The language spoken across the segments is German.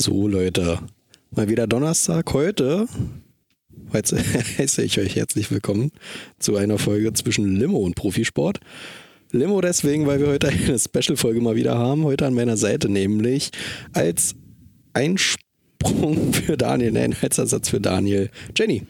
So, Leute, mal wieder Donnerstag. Heute Heute heiße ich euch herzlich willkommen zu einer Folge zwischen Limo und Profisport. Limo deswegen, weil wir heute eine Special-Folge mal wieder haben. Heute an meiner Seite nämlich als Einsprung für Daniel, nein, als Ersatz für Daniel. Jenny,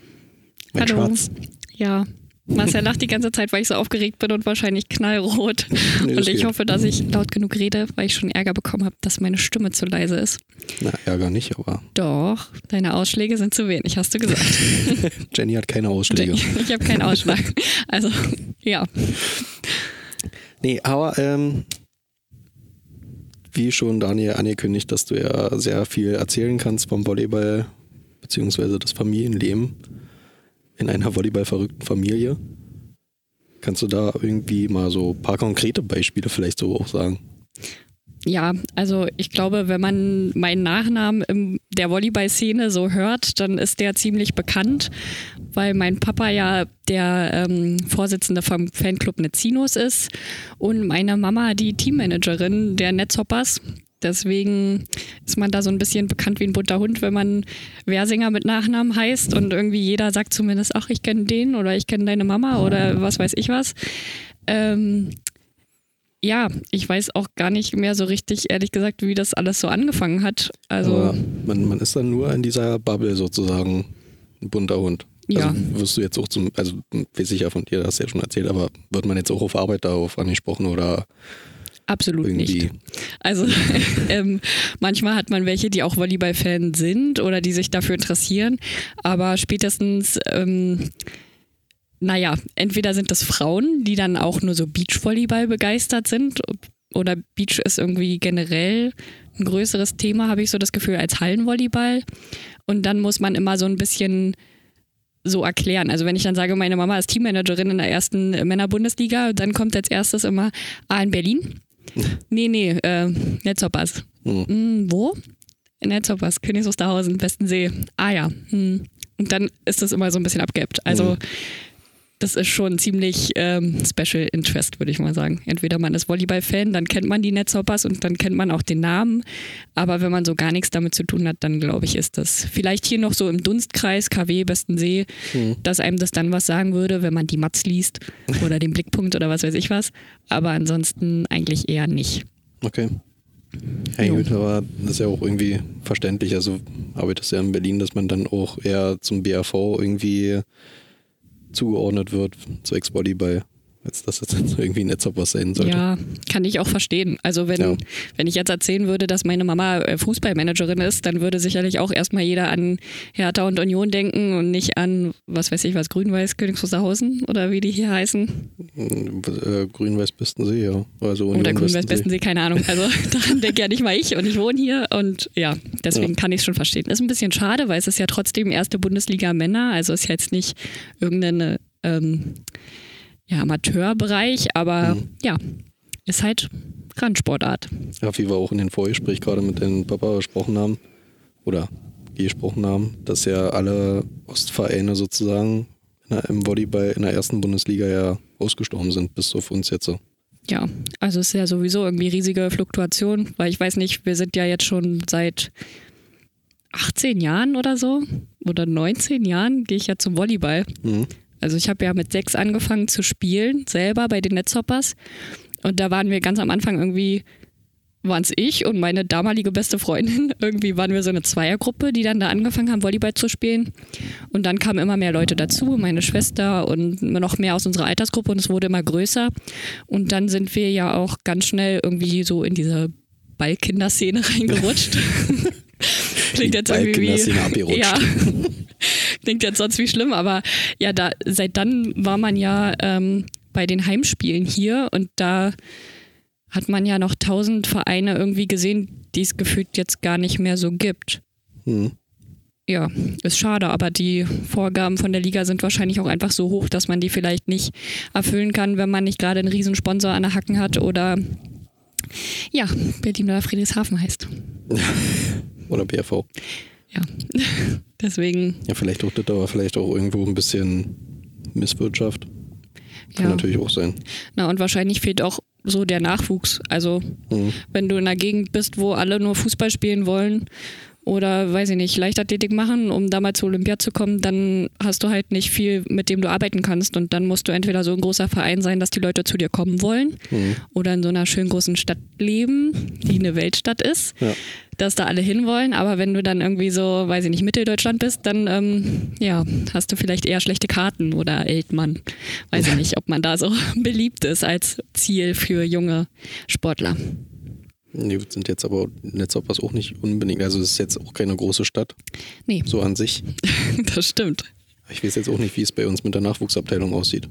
mein Hallo. Schatz. Ja, Marcel lacht die ganze Zeit, weil ich so aufgeregt bin und wahrscheinlich knallrot. Nee, und ich geht. hoffe, dass ich laut genug rede, weil ich schon Ärger bekommen habe, dass meine Stimme zu leise ist. Na, Ärger nicht, aber. Doch, deine Ausschläge sind zu wenig, hast du gesagt. Jenny hat keine Ausschläge. Ich habe keinen Ausschlag. Also, ja. Nee, aber ähm, wie schon Daniel angekündigt, dass du ja sehr viel erzählen kannst vom Volleyball beziehungsweise das Familienleben in einer volleyballverrückten Familie. Kannst du da irgendwie mal so ein paar konkrete Beispiele vielleicht so auch sagen? Ja, also ich glaube, wenn man meinen Nachnamen in der Volleyball-Szene so hört, dann ist der ziemlich bekannt, weil mein Papa ja der ähm, Vorsitzende vom Fanclub Netzinos ist und meine Mama die Teammanagerin der Netzhoppers. Deswegen ist man da so ein bisschen bekannt wie ein bunter Hund, wenn man Wersinger mit Nachnamen heißt und irgendwie jeder sagt zumindest, ach, ich kenne den oder ich kenne deine Mama oder was weiß ich was. Ähm, ja, ich weiß auch gar nicht mehr so richtig, ehrlich gesagt, wie das alles so angefangen hat. Also man, man ist dann nur in dieser Bubble sozusagen ein bunter Hund. Also ja. wirst du jetzt auch zum, also weiß ich ja von dir, hast du ja schon erzählt, aber wird man jetzt auch auf Arbeit darauf angesprochen oder Absolut Irgendwie. nicht. Also ähm, manchmal hat man welche, die auch Volleyball-Fan sind oder die sich dafür interessieren, aber spätestens, ähm, naja, entweder sind das Frauen, die dann auch nur so Beachvolleyball begeistert sind oder Beach ist irgendwie generell ein größeres Thema, habe ich so das Gefühl, als Hallenvolleyball. Und dann muss man immer so ein bisschen so erklären. Also wenn ich dann sage, meine Mama ist Teammanagerin in der ersten Männerbundesliga, dann kommt als erstes immer, ah, in Berlin. Nee, nee, äh, Netzhoppers. Mhm. Hm, wo? Netzhoppers, Königs Wusterhausen, Westensee. Ah ja. Hm. Und dann ist das immer so ein bisschen abgeappt. Also mhm das ist schon ziemlich ähm, Special Interest, würde ich mal sagen. Entweder man ist Volleyball-Fan, dann kennt man die Netzhoppers und dann kennt man auch den Namen. Aber wenn man so gar nichts damit zu tun hat, dann glaube ich, ist das vielleicht hier noch so im Dunstkreis, KW, Bestensee, mhm. dass einem das dann was sagen würde, wenn man die Matz liest oder den Blickpunkt oder was weiß ich was. Aber ansonsten eigentlich eher nicht. Okay. Ja, gut, aber das ist ja auch irgendwie verständlich. Also arbeitest ja in Berlin, dass man dann auch eher zum BAV irgendwie zugeordnet wird, zu Ex-Volleyball als dass das jetzt irgendwie ein was sein sollte. Ja, kann ich auch verstehen. Also wenn, ja. wenn ich jetzt erzählen würde, dass meine Mama äh, Fußballmanagerin ist, dann würde sicherlich auch erstmal jeder an Hertha und Union denken und nicht an, was weiß ich was, Grün-Weiß Königs Wusterhausen oder wie die hier heißen. Äh, Grün-Weiß Bestensee, ja. Also Union oder Grün-Weiß Bestensee, keine Ahnung. Also daran denke ja nicht mal ich und ich wohne hier und ja, deswegen ja. kann ich es schon verstehen. Ist ein bisschen schade, weil es ist ja trotzdem erste Bundesliga Männer, also ist jetzt nicht irgendeine ähm, ja, Amateurbereich, aber mhm. ja, ist halt Randsportart. Ja, wie wir auch in den Vorgespräch gerade mit dem Papa gesprochen haben, oder gesprochen haben, dass ja alle Ostvereine sozusagen im Volleyball in der ersten Bundesliga ja ausgestorben sind, bis auf uns jetzt so. Ja, also es ist ja sowieso irgendwie riesige Fluktuation, weil ich weiß nicht, wir sind ja jetzt schon seit 18 Jahren oder so oder 19 Jahren gehe ich ja zum Volleyball. Mhm. Also ich habe ja mit sechs angefangen zu spielen, selber bei den Netzhoppers. Und da waren wir ganz am Anfang irgendwie, waren es ich und meine damalige beste Freundin. Irgendwie waren wir so eine Zweiergruppe, die dann da angefangen haben, Volleyball zu spielen. Und dann kamen immer mehr Leute dazu, meine Schwester und noch mehr aus unserer Altersgruppe und es wurde immer größer. Und dann sind wir ja auch ganz schnell irgendwie so in diese Ballkinderszene reingerutscht. Klingt jetzt irgendwie wie, ja, klingt jetzt sonst wie schlimm, aber ja, da, seit dann war man ja ähm, bei den Heimspielen hier und da hat man ja noch tausend Vereine irgendwie gesehen, die es gefühlt jetzt gar nicht mehr so gibt. Hm. Ja, ist schade, aber die Vorgaben von der Liga sind wahrscheinlich auch einfach so hoch, dass man die vielleicht nicht erfüllen kann, wenn man nicht gerade einen Riesensponsor an der Hacken hat oder ja, Berlin oder Friedrichshafen heißt. oder BRV. Ja, deswegen. Ja, vielleicht auch das, aber vielleicht auch irgendwo ein bisschen Misswirtschaft. Kann ja. natürlich auch sein. Na, und wahrscheinlich fehlt auch so der Nachwuchs. Also, mhm. wenn du in einer Gegend bist, wo alle nur Fußball spielen wollen oder weiß ich nicht, Leichtathletik machen, um da mal zu Olympia zu kommen, dann hast du halt nicht viel, mit dem du arbeiten kannst. Und dann musst du entweder so ein großer Verein sein, dass die Leute zu dir kommen wollen, mhm. oder in so einer schönen großen Stadt leben, die eine Weltstadt ist, ja. Dass da alle hinwollen. Aber wenn du dann irgendwie so, weiß ich nicht, Mitteldeutschland bist, dann ähm, ja, hast du vielleicht eher schlechte Karten oder Eltmann. Weiß ich nicht, ob man da so beliebt ist als Ziel für junge Sportler. Nee, sind jetzt aber Netzhoppers auch nicht unbedingt. Also es ist jetzt auch keine große Stadt. Nee. So an sich. das stimmt. Ich weiß jetzt auch nicht, wie es bei uns mit der Nachwuchsabteilung aussieht.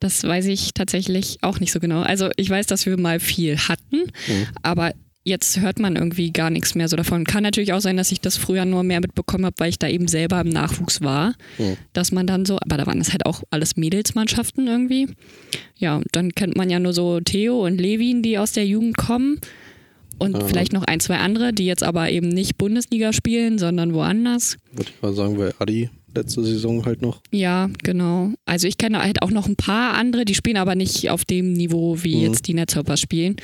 Das weiß ich tatsächlich auch nicht so genau. Also ich weiß, dass wir mal viel hatten, mhm. aber jetzt hört man irgendwie gar nichts mehr so davon. Kann natürlich auch sein, dass ich das früher nur mehr mitbekommen habe, weil ich da eben selber im Nachwuchs war. Mhm. Dass man dann so, aber da waren es halt auch alles Mädelsmannschaften irgendwie. Ja, dann kennt man ja nur so Theo und Levin, die aus der Jugend kommen. Und ja. vielleicht noch ein, zwei andere, die jetzt aber eben nicht Bundesliga spielen, sondern woanders. Würde ich mal sagen, weil Adi letzte Saison halt noch. Ja, genau. Also ich kenne halt auch noch ein paar andere, die spielen aber nicht auf dem Niveau, wie mhm. jetzt die Netzhoppers spielen.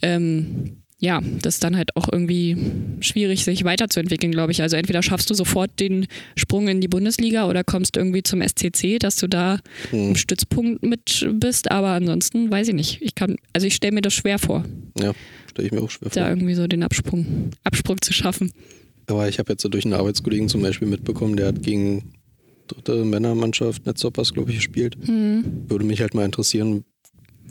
Ähm, ja, das ist dann halt auch irgendwie schwierig, sich weiterzuentwickeln, glaube ich. Also entweder schaffst du sofort den Sprung in die Bundesliga oder kommst irgendwie zum SCC, dass du da hm. im Stützpunkt mit bist. Aber ansonsten weiß ich nicht. Ich kann, also ich stelle mir das schwer vor. Ja, stelle ich mir auch schwer vor. Da irgendwie so den Absprung, Absprung zu schaffen. Aber ich habe jetzt so durch einen Arbeitskollegen zum Beispiel mitbekommen, der hat gegen dritte Männermannschaft Netzhoppers, glaube ich, gespielt. Hm. Würde mich halt mal interessieren,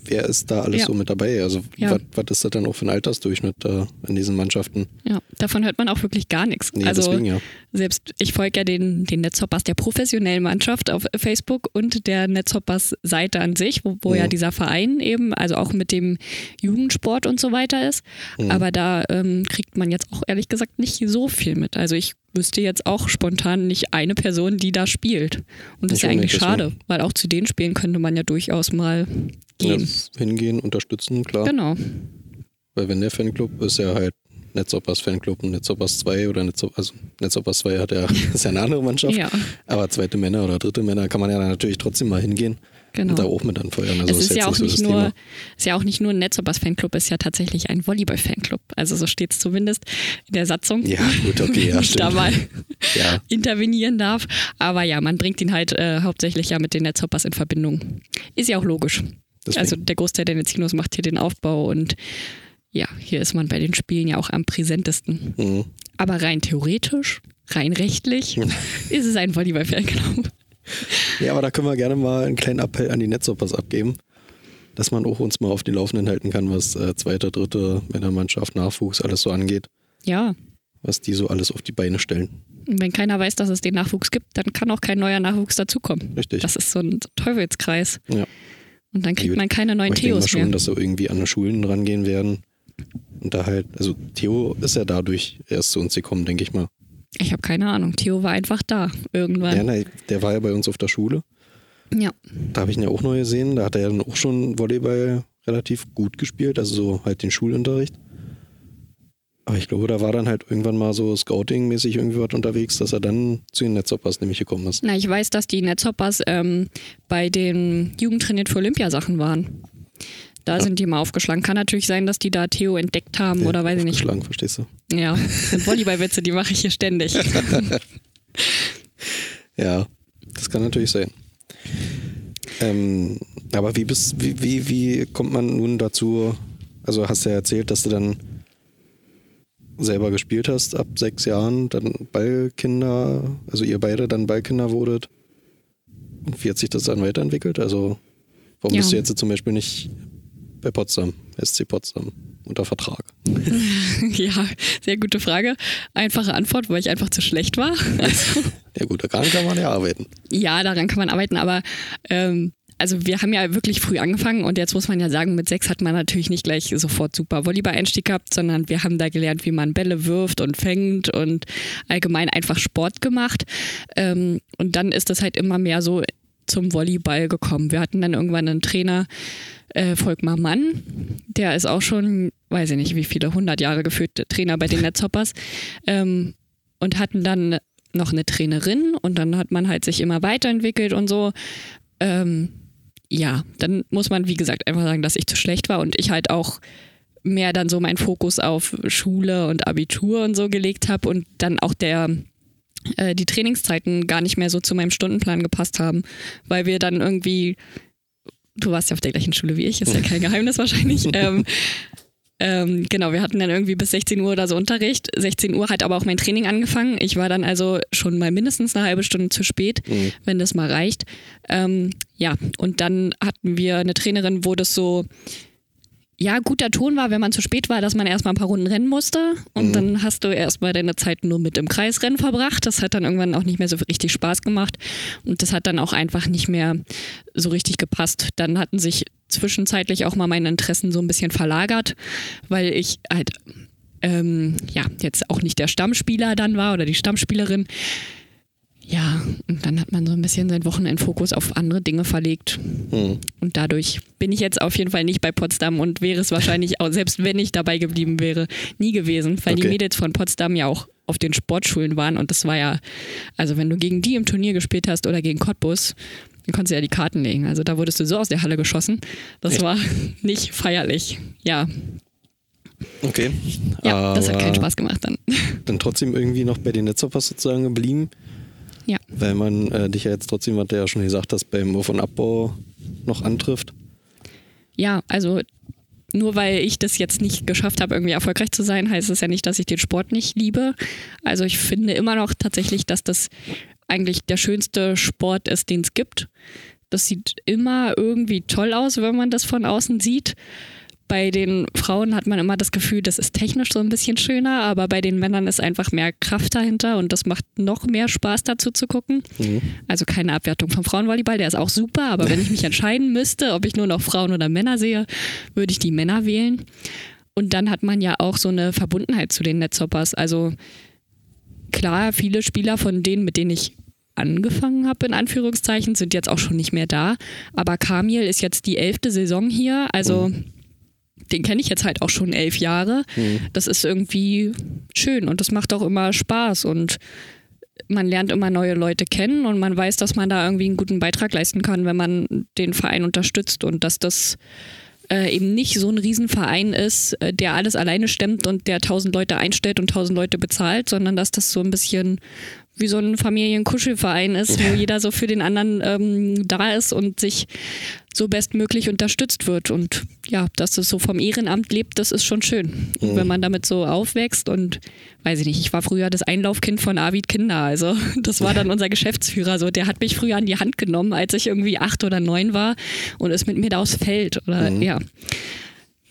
wer ist da alles ja. so mit dabei? Also ja. was ist das dann auch für ein Altersdurchschnitt da in diesen Mannschaften? Ja, davon hört man auch wirklich gar nichts. Nee, also deswegen, ja. selbst ich folge ja den, den Netzhoppers der professionellen Mannschaft auf Facebook und der Netzhoppers Seite an sich, wo, wo ja. ja dieser Verein eben, also auch mit dem Jugendsport und so weiter ist. Mhm. Aber da ähm, kriegt man jetzt auch ehrlich gesagt nicht so viel mit. Also ich wüsste jetzt auch spontan nicht eine Person, die da spielt. Und das ist ja eigentlich schade, weil auch zu den Spielen könnte man ja durchaus mal gehen. Ja, hingehen, unterstützen, klar. Genau. Weil wenn der Fanclub ist ja halt Netzhoppers Fanclub und Netzhoppers 2 oder Netzhoppers, also Netzhoppers 2 hat ja, ist ja eine andere Mannschaft. Ja. Aber zweite Männer oder dritte Männer kann man ja natürlich trotzdem mal hingehen. Genau. Und da auch mit anfeuern. Also es ist, ist ja auch nicht, so nur, ist ja auch nicht nur ein Netzhoppers Fanclub, ist ja tatsächlich ein Volleyball Fanclub. Also so steht es zumindest in der Satzung. Ja, gut, okay, ja, stimmt. da mal ja. intervenieren darf. Aber ja, man bringt ihn halt äh, hauptsächlich ja mit den Netzhoppers in Verbindung. Ist ja auch logisch. Deswegen. Also der Großteil der Netzinos macht hier den Aufbau und ja, hier ist man bei den Spielen ja auch am präsentesten. Mhm. Aber rein theoretisch, rein rechtlich, ist es ein Volleyball-Fanclub. Ja, aber da können wir gerne mal einen kleinen Appell an die Netzhoppers abgeben, dass man auch uns mal auf die Laufenden halten kann, was äh, zweite, dritte Männermannschaft, Nachwuchs, alles so angeht. Ja. Was die so alles auf die Beine stellen. Und wenn keiner weiß, dass es den Nachwuchs gibt, dann kann auch kein neuer Nachwuchs dazukommen. Richtig. Das ist so ein Teufelskreis. Ja. Und dann kriegt man keine neuen ich Theos denke mal schon, dass so irgendwie an die Schulen rangehen werden. Und da halt, also Theo ist ja dadurch erst zu uns gekommen, denke ich mal. Ich habe keine Ahnung. Theo war einfach da irgendwann. Ja, nein, der war ja bei uns auf der Schule. Ja. Da habe ich ihn ja auch neu gesehen. Da hat er ja dann auch schon Volleyball relativ gut gespielt, also so halt den Schulunterricht. Aber ich glaube, da war dann halt irgendwann mal so Scouting-mäßig irgendwie was unterwegs, dass er dann zu den Netzhoppers nämlich gekommen ist. Na, ich weiß, dass die Netzhoppers ähm, bei den Jugendtrainiert für Olympiasachen waren. Da ja. sind die mal aufgeschlagen. Kann natürlich sein, dass die da Theo entdeckt haben ja, oder weiß ich nicht. Aufgeschlagen, verstehst du? Ja, sind Volleyballwitze, die mache ich hier ständig. ja, das kann natürlich sein. Ähm, aber wie, bist, wie, wie, wie kommt man nun dazu? Also hast du ja erzählt, dass du dann selber gespielt hast ab sechs Jahren, dann Ballkinder, also ihr beide dann Ballkinder wurdet. Und wie hat sich das dann weiterentwickelt? Also warum ja. bist du jetzt zum Beispiel nicht bei Potsdam, SC Potsdam, unter Vertrag? ja, sehr gute Frage. Einfache Antwort, weil ich einfach zu schlecht war. Also, ja gut, daran kann man ja arbeiten. Ja, daran kann man arbeiten, aber ähm, also wir haben ja wirklich früh angefangen und jetzt muss man ja sagen, mit sechs hat man natürlich nicht gleich sofort super Volleyball-Einstieg gehabt, sondern wir haben da gelernt, wie man Bälle wirft und fängt und allgemein einfach Sport gemacht. Ähm, und dann ist das halt immer mehr so zum Volleyball gekommen. Wir hatten dann irgendwann einen Trainer, äh, Volkmar Mann, der ist auch schon, weiß ich nicht, wie viele, 100 Jahre geführt Trainer bei den Netzhoppers ähm, und hatten dann noch eine Trainerin und dann hat man halt sich immer weiterentwickelt und so. Ähm, ja, dann muss man, wie gesagt, einfach sagen, dass ich zu schlecht war und ich halt auch mehr dann so meinen Fokus auf Schule und Abitur und so gelegt habe und dann auch der äh, die Trainingszeiten gar nicht mehr so zu meinem Stundenplan gepasst haben, weil wir dann irgendwie, du warst ja auf der gleichen Schule wie ich, ist ja kein Geheimnis wahrscheinlich. ähm, ähm, genau, wir hatten dann irgendwie bis 16 Uhr oder so Unterricht. 16 Uhr hat aber auch mein Training angefangen. Ich war dann also schon mal mindestens eine halbe Stunde zu spät, mhm. wenn das mal reicht. Ähm, ja, und dann hatten wir eine Trainerin, wo das so ja, guter Ton war, wenn man zu spät war, dass man erstmal ein paar Runden rennen musste und mhm. dann hast du erstmal deine Zeit nur mit im Kreisrennen verbracht. Das hat dann irgendwann auch nicht mehr so richtig Spaß gemacht und das hat dann auch einfach nicht mehr so richtig gepasst. Dann hatten sich zwischenzeitlich auch mal meine Interessen so ein bisschen verlagert, weil ich halt ähm, ja jetzt auch nicht der Stammspieler dann war oder die Stammspielerin. Ja, und dann hat man so ein bisschen seinen Wochenendfokus auf andere Dinge verlegt. Mhm. Und dadurch bin ich jetzt auf jeden Fall nicht bei Potsdam und wäre es wahrscheinlich auch, selbst wenn ich dabei geblieben wäre, nie gewesen, weil okay. die Mädels von Potsdam ja auch auf den Sportschulen waren und das war ja, also wenn du gegen die im Turnier gespielt hast oder gegen Cottbus, dann konntest du ja die Karten legen. Also da wurdest du so aus der Halle geschossen. Das Echt? war nicht feierlich. Ja. Okay. Ja, das hat keinen Spaß gemacht dann. Dann trotzdem irgendwie noch bei den Netzhoppers sozusagen geblieben. Ja. Weil man äh, dich ja jetzt trotzdem, hat der ja schon gesagt, dass beim Auf- und Abbau noch antrifft. Ja, also nur weil ich das jetzt nicht geschafft habe, irgendwie erfolgreich zu sein, heißt es ja nicht, dass ich den Sport nicht liebe. Also ich finde immer noch tatsächlich, dass das eigentlich der schönste Sport ist, den es gibt. Das sieht immer irgendwie toll aus, wenn man das von außen sieht. Bei den Frauen hat man immer das Gefühl, das ist technisch so ein bisschen schöner, aber bei den Männern ist einfach mehr Kraft dahinter und das macht noch mehr Spaß dazu zu gucken. Mhm. Also keine Abwertung vom Frauenvolleyball, der ist auch super, aber wenn ich mich entscheiden müsste, ob ich nur noch Frauen oder Männer sehe, würde ich die Männer wählen. Und dann hat man ja auch so eine Verbundenheit zu den Netzhoppers. Also klar, viele Spieler von denen, mit denen ich angefangen habe, in Anführungszeichen, sind jetzt auch schon nicht mehr da. Aber Kamil ist jetzt die elfte Saison hier, also mhm. Den kenne ich jetzt halt auch schon elf Jahre. Mhm. Das ist irgendwie schön und das macht auch immer Spaß und man lernt immer neue Leute kennen und man weiß, dass man da irgendwie einen guten Beitrag leisten kann, wenn man den Verein unterstützt und dass das äh, eben nicht so ein Riesenverein ist, äh, der alles alleine stemmt und der tausend Leute einstellt und tausend Leute bezahlt, sondern dass das so ein bisschen wie so ein Familienkuschelverein ist, wo jeder so für den anderen ähm, da ist und sich so bestmöglich unterstützt wird. Und ja, dass es so vom Ehrenamt lebt, das ist schon schön. Mhm. Wenn man damit so aufwächst und weiß ich nicht, ich war früher das Einlaufkind von Arvid Kinder. Also das war dann unser Geschäftsführer. So, der hat mich früher an die Hand genommen, als ich irgendwie acht oder neun war und ist mit mir da aufs Feld. Oder mhm. ja.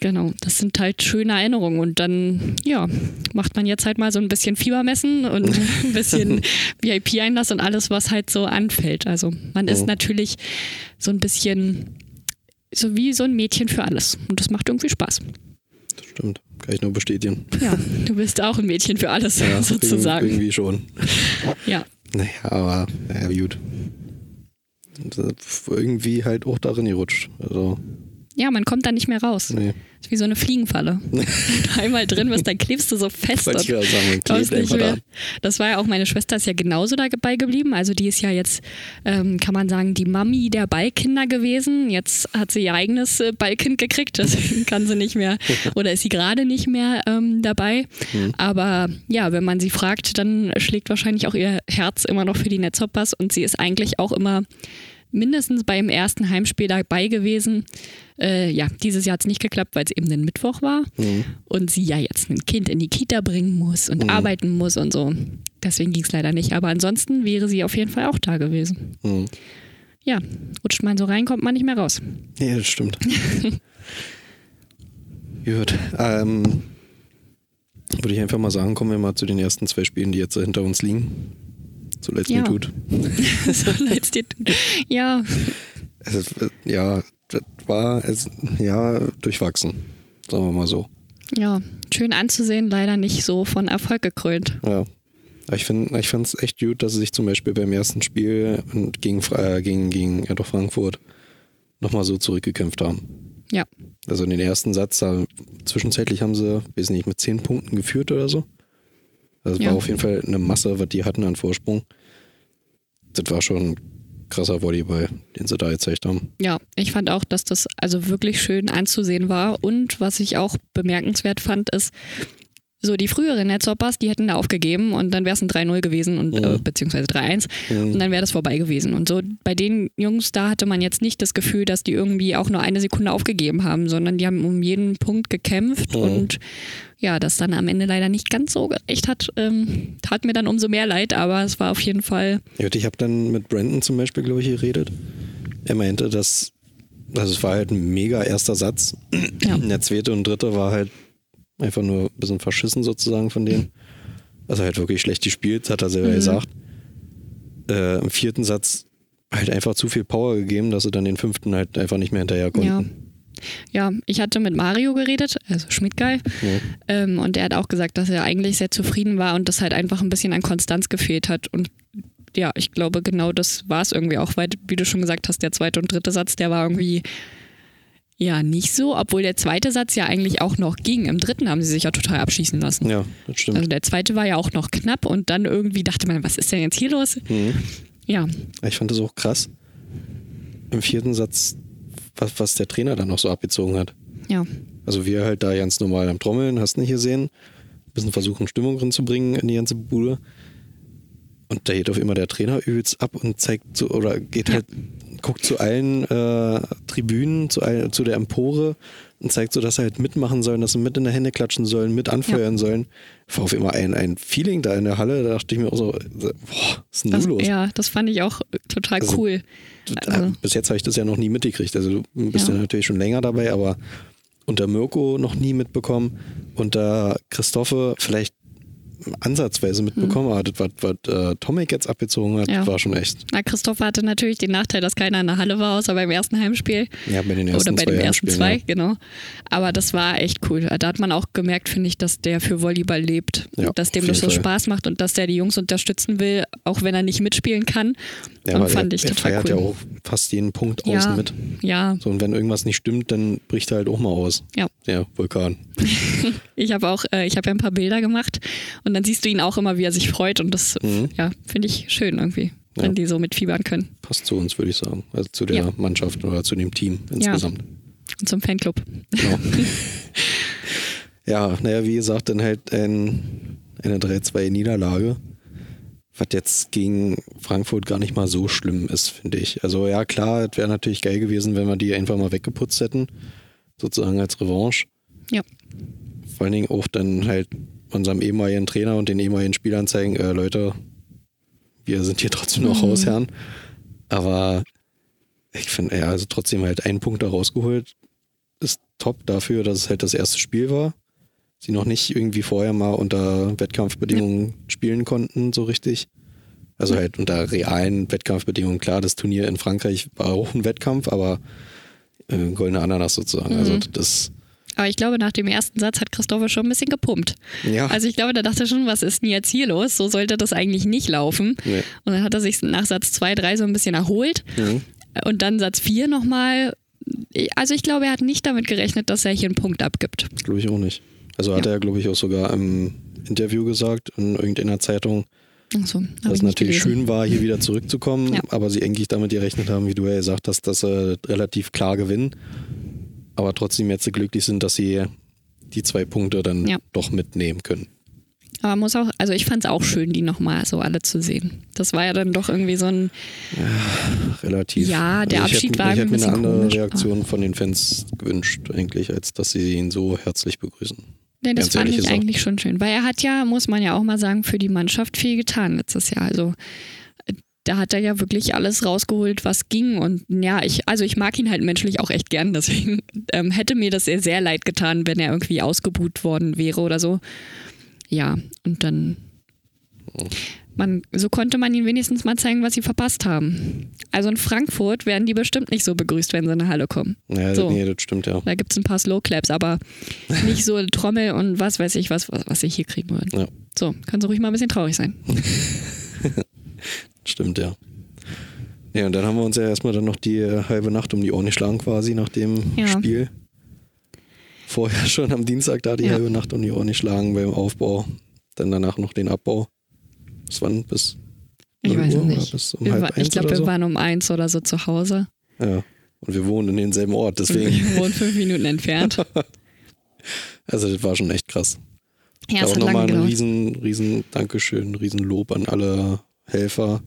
Genau, das sind halt schöne Erinnerungen. Und dann, ja, macht man jetzt halt mal so ein bisschen Fiebermessen und ein bisschen VIP-Einlass und alles, was halt so anfällt. Also man ist natürlich so ein bisschen so wie so ein Mädchen für alles. Und das macht irgendwie Spaß. Das stimmt, kann ich nur bestätigen. Ja, du bist auch ein Mädchen für alles, ja, sozusagen. Irgendwie schon. Ja. Naja, aber ja, gut. Irgendwie halt auch darin gerutscht. Also ja, man kommt da nicht mehr raus. Nee. Ist wie so eine Fliegenfalle. Einmal drin bist, dann klebst du so fest. Und sagen, klebt nicht mehr. Das war ja auch, meine Schwester ist ja genauso dabei geblieben. Also die ist ja jetzt, ähm, kann man sagen, die Mami der Ballkinder gewesen. Jetzt hat sie ihr eigenes äh, Ballkind gekriegt, deswegen kann sie nicht mehr oder ist sie gerade nicht mehr ähm, dabei. Mhm. Aber ja, wenn man sie fragt, dann schlägt wahrscheinlich auch ihr Herz immer noch für die Netzhoppers und sie ist eigentlich auch immer mindestens beim ersten Heimspiel dabei gewesen. Äh, ja, dieses Jahr hat es nicht geklappt, weil es eben ein Mittwoch war mhm. und sie ja jetzt ein Kind in die Kita bringen muss und mhm. arbeiten muss und so. Deswegen ging es leider nicht. Aber ansonsten wäre sie auf jeden Fall auch da gewesen. Mhm. Ja, rutscht man so rein, kommt man nicht mehr raus. Ja, das stimmt. Gut. Ähm, würde ich einfach mal sagen, kommen wir mal zu den ersten zwei Spielen, die jetzt hinter uns liegen. So leid es ja. mir tut. so leid es dir tut. Ja. Es, ja, das war ja durchwachsen. Sagen wir mal so. Ja, schön anzusehen, leider nicht so von Erfolg gekrönt. Ja. Ich finde ich es echt gut, dass sie sich zum Beispiel beim ersten Spiel gegen, äh, gegen, gegen ja, doch Frankfurt nochmal so zurückgekämpft haben. Ja. Also in den ersten Satz, da, zwischenzeitlich haben sie, weiß nicht, mit zehn Punkten geführt oder so. Also es ja. war auf jeden Fall eine Masse, was die hatten an Vorsprung. Das war schon krasser Volleyball, den sie da gezeigt haben. Ja, ich fand auch, dass das also wirklich schön anzusehen war. Und was ich auch bemerkenswert fand, ist, so die früheren Netzhoppers, die hätten da aufgegeben und dann wäre es ein 3-0 gewesen und Mhm. äh, beziehungsweise 3-1 Mhm. und dann wäre das vorbei gewesen. Und so bei den Jungs, da hatte man jetzt nicht das Gefühl, dass die irgendwie auch nur eine Sekunde aufgegeben haben, sondern die haben um jeden Punkt gekämpft Mhm. und ja, das dann am Ende leider nicht ganz so gerecht hat, ähm, tat mir dann umso mehr leid, aber es war auf jeden Fall, Ja, Ich habe dann mit Brandon zum Beispiel, glaube ich, geredet. Er meinte, dass, also es war halt ein mega erster Satz. Ja. Der zweite und dritte war halt einfach nur ein bisschen verschissen sozusagen von denen. Also halt wirklich schlecht gespielt, hat er selber Mhm. gesagt. Äh, Im vierten Satz halt einfach zu viel Power gegeben, dass sie dann den fünften halt einfach nicht mehr hinterher konnten. ja, ich hatte mit Mario geredet, also Schmidtgeil, Ja. ähm, und er hat auch gesagt, dass er eigentlich sehr zufrieden war und das halt einfach ein bisschen an Konstanz gefehlt hat und ja, ich glaube, genau das war es irgendwie auch, weil, wie du schon gesagt hast, der zweite und dritte Satz, der war irgendwie ja nicht so, obwohl der zweite Satz ja eigentlich auch noch ging. Im dritten haben sie sich ja total abschießen lassen. ja, das stimmt. Also der zweite war ja auch noch knapp und dann irgendwie dachte man, was ist denn jetzt hier los? Mhm. Ja, Ich fand das auch krass. Im vierten Satz, was, was der Trainer dann noch so abgezogen hat. ja, Also wir halt da ganz normal am Trommeln, hast nicht gesehen. Ein bisschen versuchen, Stimmung reinzubringen in die ganze Bude. Und da geht auf immer der Trainer übelst ab und zeigt so, oder geht Ja. halt, guckt zu allen äh, Tribünen, zu, all, zu der Empore und zeigt so, dass sie halt mitmachen sollen, dass sie mit in der Hände klatschen sollen, mit anfeuern sollen. War auf immer ein, ein Feeling da in der Halle, da dachte ich mir auch so, boah, ist denn das, los? ja, das fand ich auch total Also, cool. Also- Bis jetzt habe ich das ja noch nie mitgekriegt. Also du bist Ja. ja natürlich schon länger dabei, aber unter Mirko noch nie mitbekommen. Unter Christophe vielleicht ansatzweise mitbekommen, aber das, was, was äh, Tomek jetzt abgezogen hat, Mhm. Ja. war schon echt. Na, Christoph hatte natürlich den Nachteil, dass keiner in der Halle war, außer beim ersten Heimspiel. Ja, bei den ersten Oder bei den ersten zwei, ja. genau. Aber das war echt cool. Da hat man auch gemerkt, finde ich, dass der für Volleyball lebt. Ja, und dass dem das so Fall. Spaß macht und dass der die Jungs unterstützen will, auch wenn er nicht mitspielen kann. Ja, und fand er, ich er total feiert cool. ja auch fast jeden Punkt außen mit. Ja, So, und wenn irgendwas nicht stimmt, dann bricht er halt auch mal aus. ja. Der Vulkan. Ich habe auch, äh, ich habe ja ein paar Bilder gemacht und dann siehst du ihn auch immer, wie er sich freut und das, Mhm. ja, finde ich schön irgendwie, wenn Ja. die so mitfiebern können. Passt zu uns, würde ich sagen. Also zu der Ja. Mannschaft oder zu dem Team insgesamt. Und zum Fanclub. Genau. ja, naja, wie gesagt, dann halt ein, eine 3-2-Niederlage, was jetzt gegen Frankfurt gar nicht mal so schlimm ist, finde ich. Also ja, klar, es wäre natürlich geil gewesen, wenn wir die einfach mal weggeputzt hätten, sozusagen als Revanche. Ja. Vor allen Dingen auch dann halt unserem ehemaligen Trainer und den ehemaligen Spielern zeigen, äh, Leute, wir sind hier trotzdem noch Mhm. Hausherren. Aber ich finde, ja, also trotzdem halt einen Punkt da rausgeholt, ist top dafür, dass es halt das erste Spiel war. Sie noch nicht irgendwie vorher mal unter Wettkampfbedingungen spielen konnten, so richtig. Also halt unter realen Wettkampfbedingungen. Klar, das Turnier in Frankreich war auch ein Wettkampf, aber äh, goldene Ananas sozusagen. Also Mhm. das, Aber ich glaube, nach dem ersten Satz hat Christopher schon ein bisschen gepumpt. ja, Also ich glaube, da dachte er schon, was ist denn jetzt hier los? So sollte das eigentlich nicht laufen. nee. Und dann hat er sich nach Satz 2, 3 so ein bisschen erholt. Mhm. Und dann Satz 4 nochmal. Also ich glaube, er hat nicht damit gerechnet, dass er hier einen Punkt abgibt. glaube ich auch nicht. Also hat Ja. er, glaube ich, auch sogar im Interview gesagt, in irgendeiner Zeitung, Achso, dass es natürlich schön war, hier wieder zurückzukommen, Ja. aber sie eigentlich damit gerechnet haben, wie du ja gesagt hast, dass sie relativ klar gewinnen, aber trotzdem jetzt glücklich sind, dass sie die zwei Punkte dann Ja. doch mitnehmen können. Aber muss auch, also ich fand es auch schön, die nochmal so alle zu sehen. Das war ja dann doch irgendwie so ein, Relativ. Ja, der ich Abschied hätte, war Ich hätte ein mir eine andere Reaktion von den Fans gewünscht, eigentlich, als dass sie ihn so herzlich begrüßen. nee, das Ganz fand ich gesagt. eigentlich schon schön. Weil er hat ja, muss man ja auch mal sagen, für die Mannschaft viel getan letztes Jahr. Also da hat er ja wirklich alles rausgeholt, was ging. Und ja, ich, also ich mag ihn halt menschlich auch echt gern. Deswegen ähm, hätte mir das sehr, sehr leid getan, wenn er irgendwie ausgebuht worden wäre oder so. Ja, und dann. Man, so konnte man ihnen wenigstens mal zeigen, was sie verpasst haben. Also in Frankfurt werden die bestimmt nicht so begrüßt, wenn sie in die Halle kommen. Ja, So. nee, das stimmt ja. Da gibt es ein paar Slow Claps, aber nicht so Trommel und was weiß ich, was, was, was sie hier kriegen würden. Ja. So, können sie ruhig mal ein bisschen traurig sein. Stimmt, ja. Ja, und dann haben wir uns ja erstmal dann noch die äh, halbe Nacht um die Ohren geschlagen quasi nach dem Ja. Spiel. Vorher schon am Dienstag da die Ja. halbe Nacht um die Ohren geschlagen beim Aufbau. Dann danach noch den Abbau. Das waren bis Ich 0 weiß Uhr nicht. Bis um Wir halb war, ich eins glaube, wir so? waren um eins oder so zu Hause. Ja. Und wir wohnen in denselben Ort, deswegen. Wir wohnen fünf Minuten entfernt. Also das war schon echt krass. Ja, da auch nochmal ein gedauert. riesen, riesen Dankeschön, riesen Lob an alle Helfer,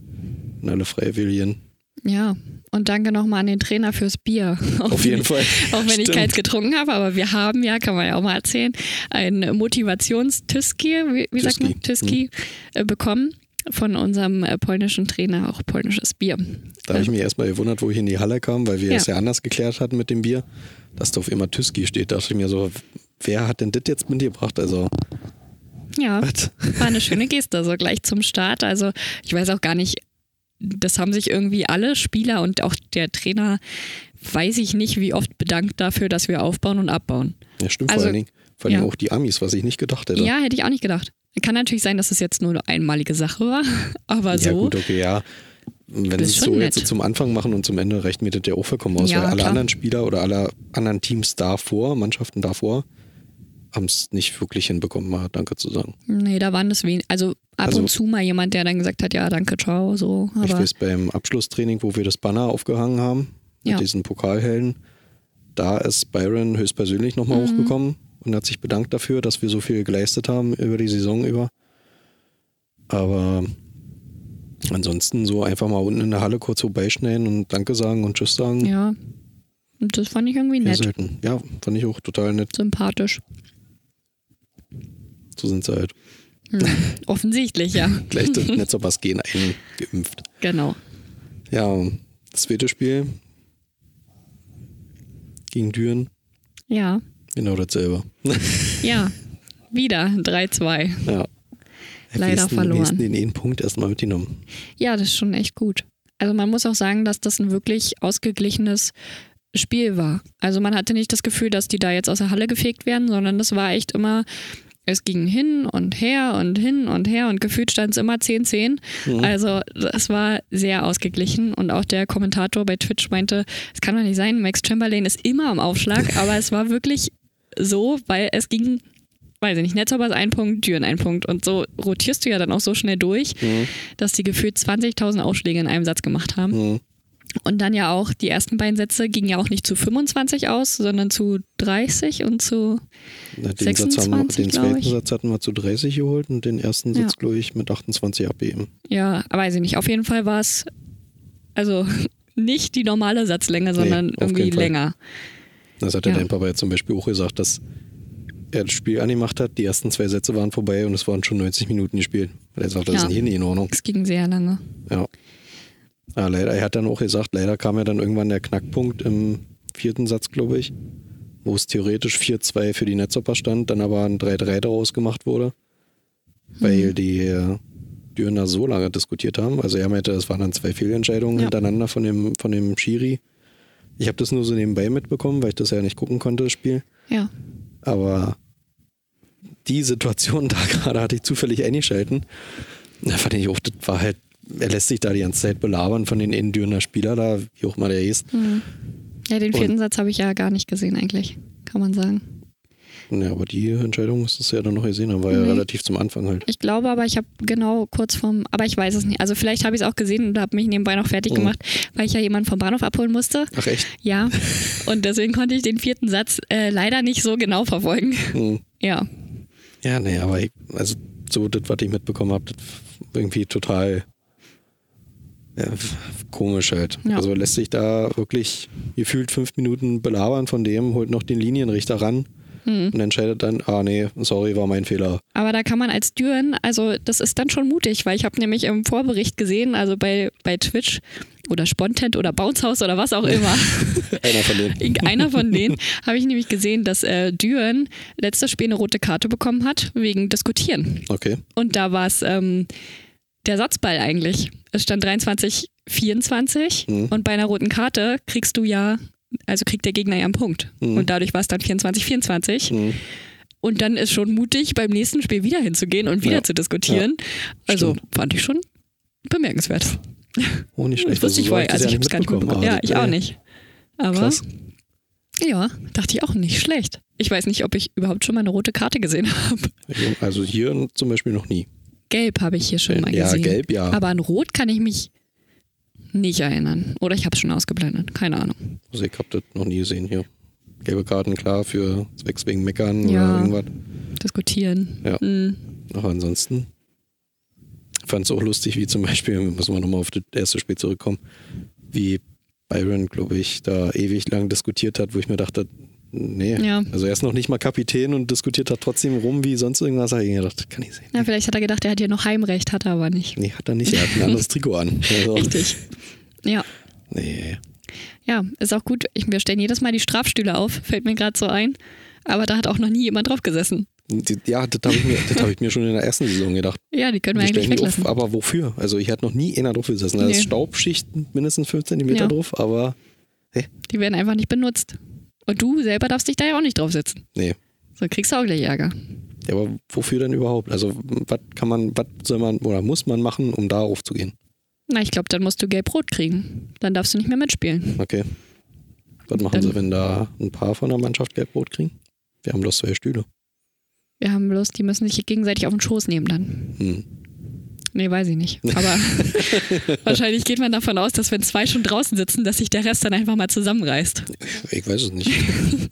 an alle Freiwilligen. Ja, und danke nochmal an den Trainer fürs Bier. Auf jeden ich- Fall. Auch wenn ich Stimmt. keins getrunken habe, aber wir haben ja, kann man ja auch mal erzählen, ein Motivationstyski, wie, wie sagt man, Tyski. Tyski, äh, bekommen von unserem äh, polnischen Trainer, auch polnisches Bier. Da habe ich mich erstmal gewundert, wo ich in die Halle kam, weil wir Ja. es ja anders geklärt hatten mit dem Bier, dass da auf immer Tüski steht. Da dachte ich mir so, wer hat denn das jetzt mitgebracht? Also, Ja, was? war eine schöne Geste, so gleich zum Start. Also ich weiß auch gar nicht, das haben sich irgendwie alle Spieler und auch der Trainer, weiß ich nicht, wie oft bedankt dafür, dass wir aufbauen und abbauen. Ja, stimmt Also, vor allen Dingen. Vor allem ja. auch die Amis, was ich nicht gedacht hätte. Ja, hätte ich auch nicht gedacht. Kann natürlich sein, dass es jetzt nur eine einmalige Sache war, aber so. Ja, gut, okay, ja. Wenn Das sie es so nett. jetzt zum Anfang machen und zum Ende reicht mir das ja auch vollkommen aus, Ja, weil alle klar. anderen Spieler oder alle anderen Teams davor, Mannschaften davor, haben es nicht wirklich hinbekommen, mal Danke zu sagen. Nee, da waren es wenig. Also ab Also- und zu mal jemand, der dann gesagt hat, ja, danke, ciao, so. ich Aber weiß, beim Abschlusstraining, wo wir das Banner aufgehangen haben, mit Ja. diesen Pokalhelden, da ist Byron höchstpersönlich nochmal Mhm. hochgekommen und hat sich bedankt dafür, dass wir so viel geleistet haben über die Saison über. Aber ansonsten so einfach mal unten in der Halle kurz vorbeischneiden und Danke sagen und Tschüss sagen. ja. Und das fand ich irgendwie nett, selten. Ja, fand ich auch total nett. sympathisch. So sind sie halt. Hm. Offensichtlich, ja. Gleich das Netzopas Gen eingeimpft. Genau. Ja, das zweite Spiel gegen Düren. Ja. Genau dasselbe. Ja. Wieder 3-2. Ja. Leider Westen- verloren. Den einen Punkt erstmal mitgenommen. Ja, das ist schon echt gut. Also man muss auch sagen, dass das ein wirklich ausgeglichenes Spiel war. Also man hatte nicht das Gefühl, dass die da jetzt aus der Halle gefegt werden, sondern das war echt immer, es ging hin und her und hin und her und gefühlt stand es immer 10-10. Mhm. Also das war sehr ausgeglichen und auch der Kommentator bei Twitch meinte, es kann doch nicht sein, Max Chamberlain ist immer am Aufschlag, aber es war wirklich so, weil es ging, weiß ich nicht, Netzhoppers ein Punkt, Düren ein Punkt und so rotierst du ja dann auch so schnell durch, Mhm. dass die gefühlt 20.000 Aufschläge in einem Satz gemacht haben. Mhm. Und dann ja auch, die ersten beiden Sätze gingen ja auch nicht zu 25 aus, sondern zu 30 und zu, Na, Den, Satz haben wir, 26, den zweiten ich. Satz hatten wir zu 30 geholt und den ersten Satz, Ja. glaube ich, mit 28 abgeben. ja, weiß ich nicht, auf jeden Fall war es, also nicht die normale Satzlänge, sondern auf irgendwie länger. Das hat der Ja. dein Papa jetzt zum Beispiel auch gesagt, dass er das Spiel angemacht hat, die ersten zwei Sätze waren vorbei und es waren schon 90 Minuten gespielt. Weil er sagt, das Ja. ist hier nicht in Ordnung. Es ging sehr lange. Ja. Ja. Leider, er hat dann auch gesagt, leider kam ja dann irgendwann der Knackpunkt im vierten Satz, glaube ich, wo es theoretisch 4-2 für die Netzhopper stand, dann aber ein 3-3 daraus gemacht wurde, weil Mhm. die Dürner so lange diskutiert haben. Also er meinte, es waren dann zwei Fehlentscheidungen Ja. hintereinander von dem, von dem Schiri. Ich habe das nur so nebenbei mitbekommen, weil ich das ja nicht gucken konnte, das Spiel. Ja. Aber die Situation da gerade hatte ich zufällig eingeschalten. Da fand ich auch, das war halt, er lässt sich da die ganze Zeit belabern von den Innendürner Spieler da, wie auch mal der ist. Hm. Ja, den Und- vierten Satz habe ich ja gar nicht gesehen eigentlich, kann man sagen. Ja, aber die Entscheidung musstest du ja dann noch gesehen haben, war ja Nee. relativ zum Anfang halt. Ich glaube aber, ich habe genau kurz vorm, aber ich weiß es nicht. Also vielleicht habe ich es auch gesehen und habe mich nebenbei noch fertig Mhm. gemacht, weil ich ja jemanden vom Bahnhof abholen musste. Ach echt? Ja. Und deswegen konnte ich den vierten Satz äh, leider nicht so genau verfolgen. Hm. Ja. Ja, nee, aber ich, also so das, was ich mitbekommen habe, das irgendwie total ja, komisch halt. Ja. Also lässt sich da wirklich gefühlt fünf Minuten belabern von dem, holt noch den Linienrichter ran Mhm. und entscheidet dann, ah nee, sorry, war mein Fehler. Aber da kann man als Düren, also das ist dann schon mutig, weil ich habe nämlich im Vorbericht gesehen, also bei, bei Twitch oder Spontent oder Bouncehouse oder was auch immer, Einer von denen. irgendeiner von denen, habe ich nämlich gesehen, dass äh, Düren letztes Spiel eine rote Karte bekommen hat wegen Diskutieren. Okay. Und da war es ähm, der Satzball eigentlich. Es stand 23, 24 Mhm. und bei einer roten Karte kriegst du ja, also kriegt der Gegner ja einen Punkt. Mhm. Und dadurch war es dann 24, 24. Hm. Und dann ist schon mutig, beim nächsten Spiel wieder hinzugehen und wieder Ja. zu diskutieren. also fand ich schon bemerkenswert. Oh, nicht Das schlecht. wusste ich vorher, also das ich habe es gar nicht mitbekommen. Ja, ich auch nicht. Aber Krass. ja, dachte ich auch nicht schlecht. Ich weiß nicht, ob ich überhaupt schon mal eine rote Karte gesehen habe. Also hier zum Beispiel noch nie. Gelb habe ich hier schon mal Ja, gesehen. gelb, ja. Aber an Rot kann ich mich nicht erinnern. Oder ich habe es schon ausgeblendet. Keine Ahnung. Also ich habe das noch nie gesehen hier. Gelbe Karten, klar, für Zwecks wegen Meckern Ja. oder irgendwas. Diskutieren. Ja. Hm. Aber ansonsten fand es auch lustig, wie zum Beispiel, müssen wir nochmal auf das erste Spiel zurückkommen, wie Byron, glaube ich, da ewig lang diskutiert hat, wo ich mir dachte, nee, Ja. also er ist noch nicht mal Kapitän und diskutiert hat trotzdem rum wie sonst irgendwas. Da ich mir gedacht, kann ich sehen. Na, vielleicht hat er gedacht, er hat hier noch Heimrecht, hat er aber nicht. Nee, hat er nicht, er hat ein anderes Trikot an. Also, Richtig. Ja. Nee, Ja, ist auch gut. Ich, wir stellen jedes Mal die Strafstühle auf, fällt mir gerade so ein. Aber da hat auch noch nie jemand drauf gesessen. Die- ja, das habe ich, mir- das hab ich mir schon in der ersten Saison gedacht. Ja, die können wir Wir eigentlich die weglassen. auf, aber wofür? Also ich hatte noch nie einer drauf gesessen. Da Nee. ist Staubschicht mindestens 5 cm Ja. drauf, aber Die werden einfach nicht benutzt. Und du selber darfst dich da ja auch nicht drauf sitzen. nee. So kriegst du auch gleich Ärger. Ja, aber wofür denn überhaupt? Also was kann man, was soll man oder muss man machen, um darauf zu gehen? Na, ich glaube, dann musst du gelb-rot kriegen. Dann darfst du nicht mehr mitspielen. Okay. Was machen Dann- sie, wenn da ein paar von der Mannschaft gelb-rot kriegen? Wir haben bloß zwei Stühle. Wir haben bloß, die müssen sich gegenseitig auf den Schoß nehmen dann. Hm. Nee, weiß ich nicht. Aber wahrscheinlich geht man davon aus, dass wenn zwei schon draußen sitzen, dass sich der Rest dann einfach mal zusammenreißt. Ich weiß es nicht.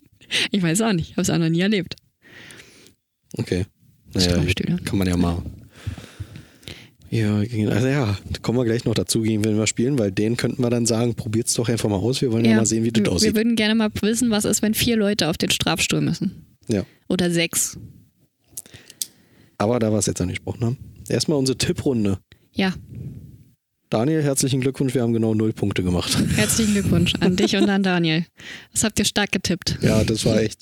Ich weiß auch nicht. Habe es auch noch nie erlebt. Okay. Naja, kann man ja mal. Ja, also ja, da kommen wir gleich noch dazu, gegen wenn wir spielen, weil den könnten wir dann sagen, probiert's doch einfach mal aus. Wir wollen ja, mal sehen, wie das wir, wir aussieht. würden gerne mal wissen, was ist, wenn vier Leute auf den Strafstuhl müssen. Ja. Oder sechs. Aber da wir es jetzt angesprochen haben. Erstmal unsere Tipprunde. Ja, Daniel, herzlichen Glückwunsch, wir haben genau null Punkte gemacht. herzlichen Glückwunsch an dich und an Daniel. Das habt ihr stark getippt. Ja, das war echt.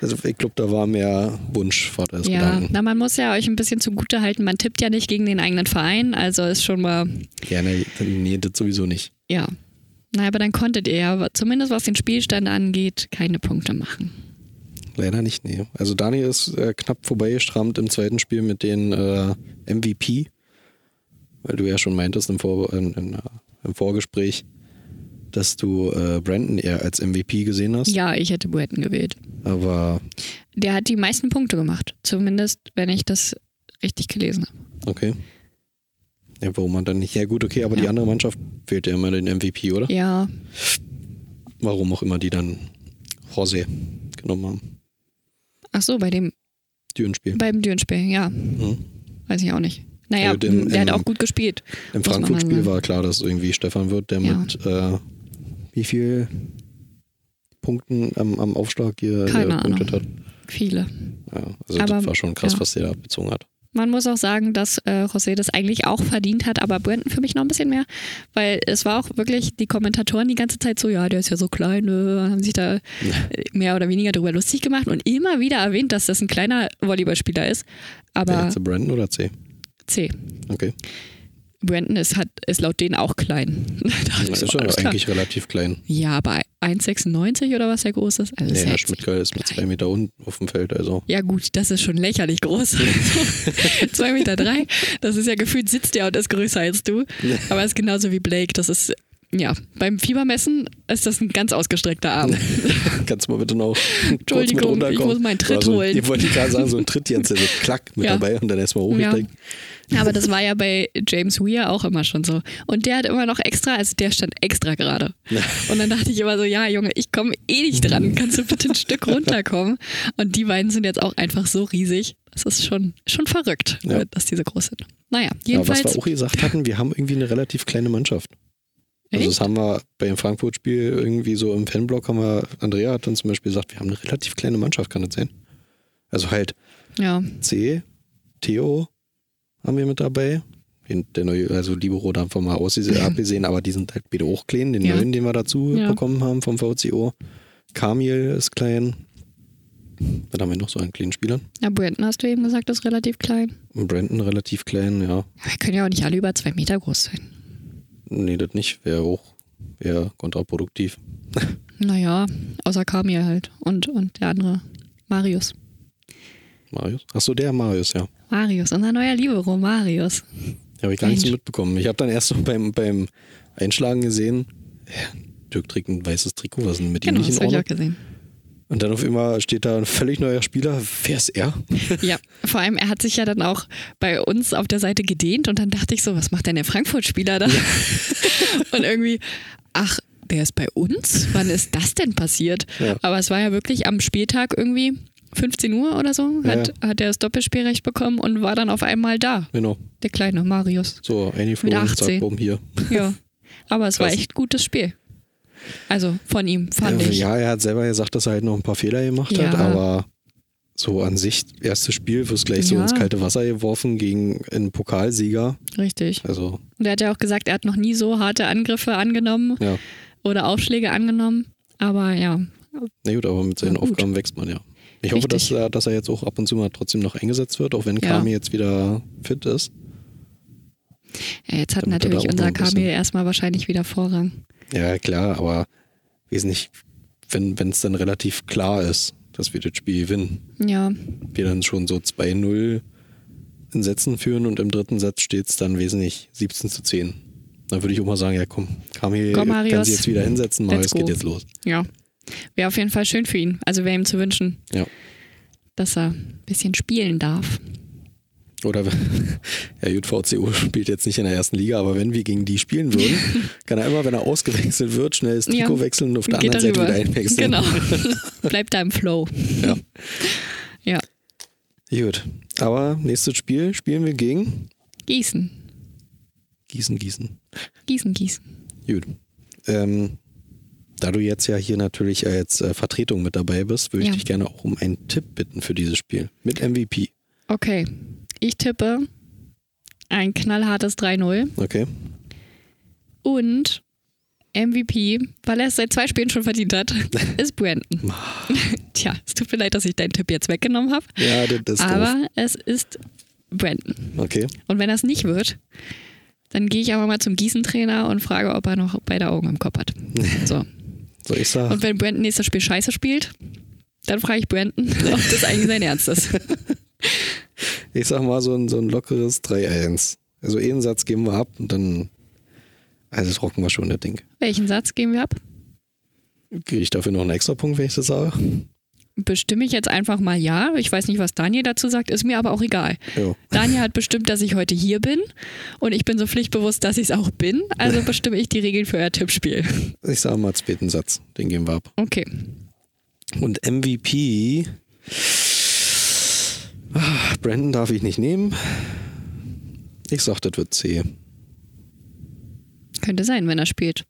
Also ich glaube, da war mehr Wunsch vor als Ja, Gedanken. na, man muss ja euch ein bisschen zugute halten. Man tippt ja nicht gegen den eigenen Verein, also ist schon mal, Ja, nee, nee, das sowieso nicht. ja. Na, aber dann konntet ihr ja, zumindest was den Spielstand angeht, keine Punkte machen. Leider nicht, nee. Also Daniel ist äh, knapp vorbeigeschrammt im zweiten Spiel mit den äh, MVP, weil du ja schon meintest im, Vor in, in, äh, im Vorgespräch, dass du äh, Brandon eher als MVP gesehen hast. Ja, ich hätte Burton gewählt. Aber Der hat die meisten Punkte gemacht. Zumindest, wenn ich das richtig gelesen habe. okay. Ja, warum man dann nicht? Ja gut, okay, aber die Ja. andere Mannschaft wählt ja immer den MVP, oder? Ja, Warum auch immer die dann José genommen haben. Ach so, bei dem, Dürenspiel. beim Dürenspiel, ja. Mhm. Weiß ich auch nicht. Naja, Also dem- der hat im- auch gut gespielt. Im Frankfurt-Spiel war klar, dass irgendwie Stefan wird, der Ja. mit äh, wie viel Punkten am, am Aufschlag hier hier punktet hat. Viele. Ja, also Aber, das war schon krass, ja. was der da abgezogen hat. Man muss auch sagen, dass äh, José das eigentlich auch verdient hat, aber Brandon für mich noch ein bisschen mehr, weil es war auch wirklich die Kommentatoren die ganze Zeit so, ja, der ist ja so klein, äh, haben sich da äh, mehr oder weniger darüber lustig gemacht und immer wieder erwähnt, dass das ein kleiner Volleyballspieler ist. Wer Aber jetzt, Brandon oder C? C. Okay. Brandon ist, hat, ist laut denen auch klein. Da Das ist schon eigentlich relativ klein. Ja, aber 1,96 oder was der groß ist? Also Nee, ist Herr echt Schmidtgeil ist mit zwei Meter unten auf dem Feld, also. Ja gut, das ist schon lächerlich groß. Zwei Meter drei, das ist ja gefühlt sitzt der und ist größer als du. Aber ist genauso wie Blake. Das ist, ja, beim Fiebermessen ist das ein ganz ausgestreckter Arm. Kannst du mal bitte noch kurz mit Entschuldigung, ich runterkommen? muss meinen Tritt Also, holen. Ich wollte gerade sagen, so ein Tritt jetzt, also klack mit Ja. dabei und dann erstmal hochgesteckt. Ja, aber das war ja bei James Weir auch immer schon so. Und der hat immer noch extra, also der stand extra gerade. Und dann dachte ich immer so, ja Junge, ich komme eh nicht dran, kannst du bitte ein Stück runterkommen? Und die beiden sind jetzt auch einfach so riesig. Das ist schon, schon verrückt, Ja. dass die so groß sind. Naja, Ja, was jedenfalls. wir auch gesagt hatten, wir haben irgendwie eine relativ kleine Mannschaft. Also das haben wir beim Frankfurt-Spiel irgendwie so im Fanblock haben wir, Andrea hat uns zum Beispiel gesagt, wir haben eine relativ kleine Mannschaft, kann das sein? Also halt ja, C, Theo haben wir mit dabei. Der neue, also Libero da einfach mal ausgesehen, abgesehen, aber die sind halt beide auch klein, den Ja. neuen, den wir dazu Ja. bekommen haben vom VCO. Kamil ist klein. Dann haben wir noch so einen kleinen Spieler. ja, Brandon hast du eben gesagt, ist relativ klein. Brandon relativ klein, ja. Ja, Wir können ja auch nicht alle über zwei Meter groß sein. Nee, das nicht. Wäre auch eher kontraproduktiv. Naja, außer Kamil halt. Und, und der andere, Marius. Marius? Achso, der Marius, ja. Marius, unser neuer Libero, Marius. Habe ich gar nicht so mitbekommen. Ich habe dann erst so beim, beim Einschlagen gesehen, ja, Dirk trägt ein weißes Trikot, was ist denn mit ihm Genau, nicht das in habe ich auch Ordnung? gesehen. Und dann auf einmal steht da ein völlig neuer Spieler. Wer ist er? Ja, vor allem, er hat sich ja dann auch bei uns auf der Seite gedehnt und dann dachte ich so, was macht denn der Frankfurt-Spieler da? und irgendwie, ach, der ist bei uns? Wann ist das denn passiert? Ja. Aber es war ja wirklich am Spieltag irgendwie 15 Uhr oder so, hat, Ja. hat er das Doppelspielrecht bekommen und war dann auf einmal da. Genau. Der kleine Marius. So, eingeflogen, zack, 18. bumm, hier. Ja. Aber es war Krass. echt gutes Spiel. Also von ihm, fand Ja, ich. Ja, er hat selber gesagt, dass er halt noch ein paar Fehler gemacht hat, aber so an sich, erstes Spiel, wirst gleich so ins kalte Wasser geworfen gegen einen Pokalsieger. Richtig. Also, Und er hat ja auch gesagt, er hat noch nie so harte Angriffe angenommen oder Aufschläge angenommen. Aber ja, Na gut, aber mit seinen. Aufgaben wächst man ja. Ich hoffe, dass er, dass er jetzt auch ab und zu mal trotzdem noch eingesetzt wird, auch wenn Ja. Kami jetzt wieder fit ist. ja jetzt hat Damit da natürlich unser Kamil erstmal wahrscheinlich wieder Vorrang. Ja, klar, aber wesentlich, wenn es dann relativ klar ist, dass wir das Spiel gewinnen. Ja, Wir dann schon so 2-0 in Sätzen führen und im dritten Satz steht es dann wesentlich 17 zu 10. Dann würde ich auch mal sagen, ja komm, Kami Komm, kann sich jetzt wieder hinsetzen, Let's go. geht jetzt los. ja. Wäre auf jeden Fall schön für ihn. Also wäre ihm zu wünschen, Ja. dass er ein bisschen spielen darf. Oder ja, gut, VCO spielt jetzt nicht in der ersten Liga, aber wenn wir gegen die spielen würden, kann er immer, wenn er ausgewechselt wird, schnell das Trikot Ja. wechseln und auf der anderen Seite wieder einwechseln. Genau. Bleibt da im Flow. Ja. Ja. Gut. Aber nächstes Spiel spielen wir gegen Gießen. Gießen, Gießen. Gießen, Gießen. Gut. Ähm, da du jetzt ja hier natürlich als äh, Vertretung mit dabei bist, würde ich Ja. dich gerne auch um einen Tipp bitten für dieses Spiel. Mit MVP. Okay. Ich tippe ein knallhartes 3-0 Okay. und MVP, weil er es seit zwei Spielen schon verdient hat, ist Brandon. Tja, es tut mir leid, dass ich deinen Tipp jetzt weggenommen habe, Ja, das ist doof. aber es ist Brandon. Okay. Und wenn das nicht wird, dann gehe ich aber mal zum Gießen-Trainer und frage, ob er noch beide Augen im Kopf hat. So. So, ich sag, Und wenn Brandon nächstes Spiel scheiße spielt, dann frage ich Brandon, ob das eigentlich sein Ernst ist. ich sag mal so ein, so ein lockeres 3-1. Also einen Satz geben wir ab und dann, also das rocken wir schon, das Ding. Welchen Satz geben wir ab? Kriege ich dafür noch einen extra Punkt, wenn ich das sage? Bestimme ich jetzt einfach mal ja. Ich weiß nicht, was Daniel dazu sagt, ist mir aber auch egal. Jo. Daniel hat bestimmt, dass ich heute hier bin und ich bin so pflichtbewusst, dass ich es auch bin. Also bestimme ich die Regeln für euer Tippspiel. Ich sage mal zweiten Satz, den geben wir ab. Okay. Und MVP. Brandon darf ich nicht nehmen. Ich sag, das wird C. Könnte sein, wenn er spielt.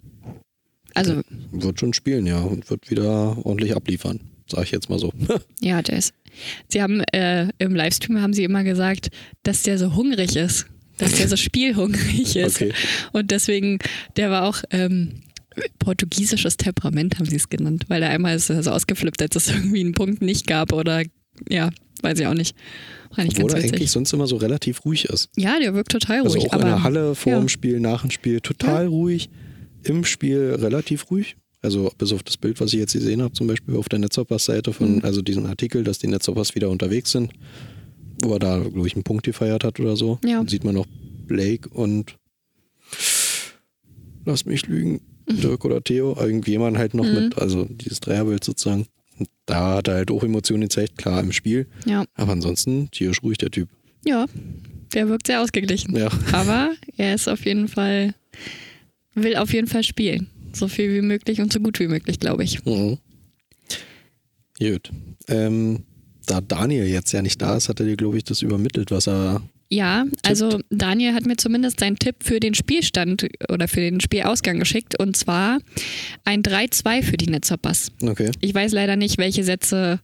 Also, Wird schon spielen, ja. Und wird wieder ordentlich abliefern. Sag ich jetzt mal so. ja, der ist. Sie haben äh, im Livestream haben sie immer gesagt, dass der so hungrig ist. Dass der so spielhungrig ist. Okay. Und deswegen, der war auch ähm, portugiesisches Temperament, haben sie es genannt, weil er einmal ist so ausgeflippt, als es irgendwie einen Punkt nicht gab oder ja, weiß ich auch nicht. War nicht Obwohl ganz er witzig. eigentlich sonst immer so relativ ruhig ist. Ja, der wirkt total Also ruhig. auch in aber der Halle, vor ja. dem Spiel, nach dem Spiel total ruhig. Im Spiel relativ ruhig. Also bis auf das Bild, was ich jetzt gesehen habe, zum Beispiel auf der Netzerpass-Seite von, Mhm. also diesen Artikel, dass die Netzerpass wieder unterwegs sind, wo er da, glaube ich, einen Punkt gefeiert hat oder so. Ja. Dann sieht man noch Blake und lass mich lügen, Mhm. Dirk oder Theo, irgendjemand halt noch mit, also dieses Dreierbild sozusagen. Und da hat er halt auch Emotionen gezeigt, klar im Spiel. Ja, Aber ansonsten tierisch ruhig, der Typ. ja, der wirkt sehr ausgeglichen. Ja. Aber er ist auf jeden Fall, will auf jeden Fall spielen. So viel wie möglich und so gut wie möglich, glaube ich. Mhm. Gut. Ähm, da Daniel jetzt ja nicht da ist, hat er dir, glaube ich, das übermittelt, was er. Ja, also Daniel hat mir zumindest seinen Tipp für den Spielstand oder für den Spielausgang geschickt und zwar ein 3-2 für die Netzerpass. Okay. Ich weiß leider nicht, welche Sätze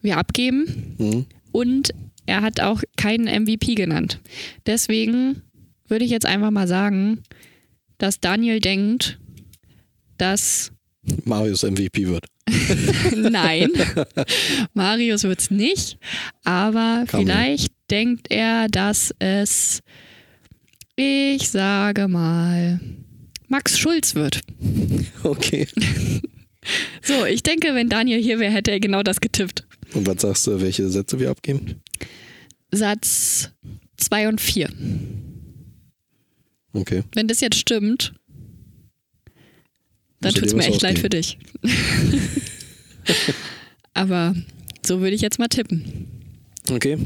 wir abgeben Mhm. und er hat auch keinen MVP genannt. Deswegen würde ich jetzt einfach mal sagen, dass Daniel denkt, dass Marius MVP wird. Nein, Marius wird es nicht, aber Kann man. vielleicht denkt er, dass es, ich sage mal, Max Schulz wird. Okay. So, ich denke, wenn Daniel hier wäre, hätte er genau das getippt. Und was sagst du, welche Sätze wir abgeben? Satz 2 und 4. Okay. Wenn das jetzt stimmt, dann du tut es mir echt leid für dich. Aber so würde ich jetzt mal tippen. Okay.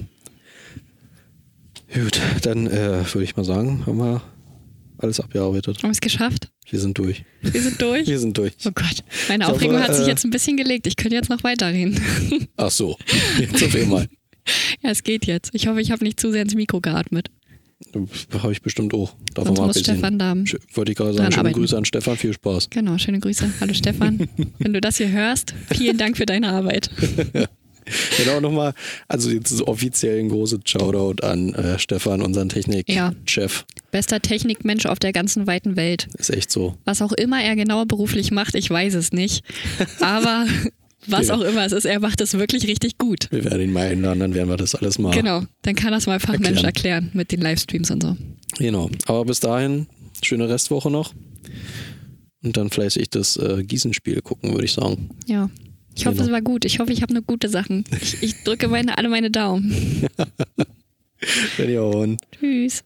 Gut, dann äh, würde ich mal sagen, haben wir alles abgearbeitet. Haben wir es geschafft? Wir sind durch. Wir sind durch? Wir sind durch. Oh Gott, meine Ich Aufregung hoffe, hat sich äh, jetzt ein bisschen gelegt. Ich könnte jetzt noch weiterreden. Ach so, jetzt auf einmal. ja, es geht jetzt. Ich hoffe, ich habe nicht zu sehr ins Mikro geatmet. Habe ich bestimmt auch. Davon Sonst muss. Stefan da. Wollte ich gerade sagen, schöne arbeiten. Grüße an Stefan, viel Spaß. Genau, schöne Grüße. Hallo Stefan. Wenn du das hier hörst, vielen Dank für deine Arbeit. Genau nochmal, also jetzt offiziell ein großes Shoutout an äh, Stefan, unseren Ja. Technikchef. Bester Technikmensch auf der ganzen weiten Welt. Ist echt so. Was auch immer er genau beruflich macht, ich weiß es nicht. Aber was auch immer es ist, er macht es wirklich richtig gut. Wir werden ihn mal einladen, dann werden wir das alles mal. Genau, dann kann das mal Fachmensch Erklären. erklären mit den Livestreams und so. Genau. Aber bis dahin, schöne Restwoche noch. Und dann fleißig das äh, Gießenspiel gucken, würde ich sagen. Ja. Ich hoffe, Genau. es war gut. Ich hoffe, ich habe nur gute Sachen. Ich, ich drücke meine, alle meine Daumen. Tschüss.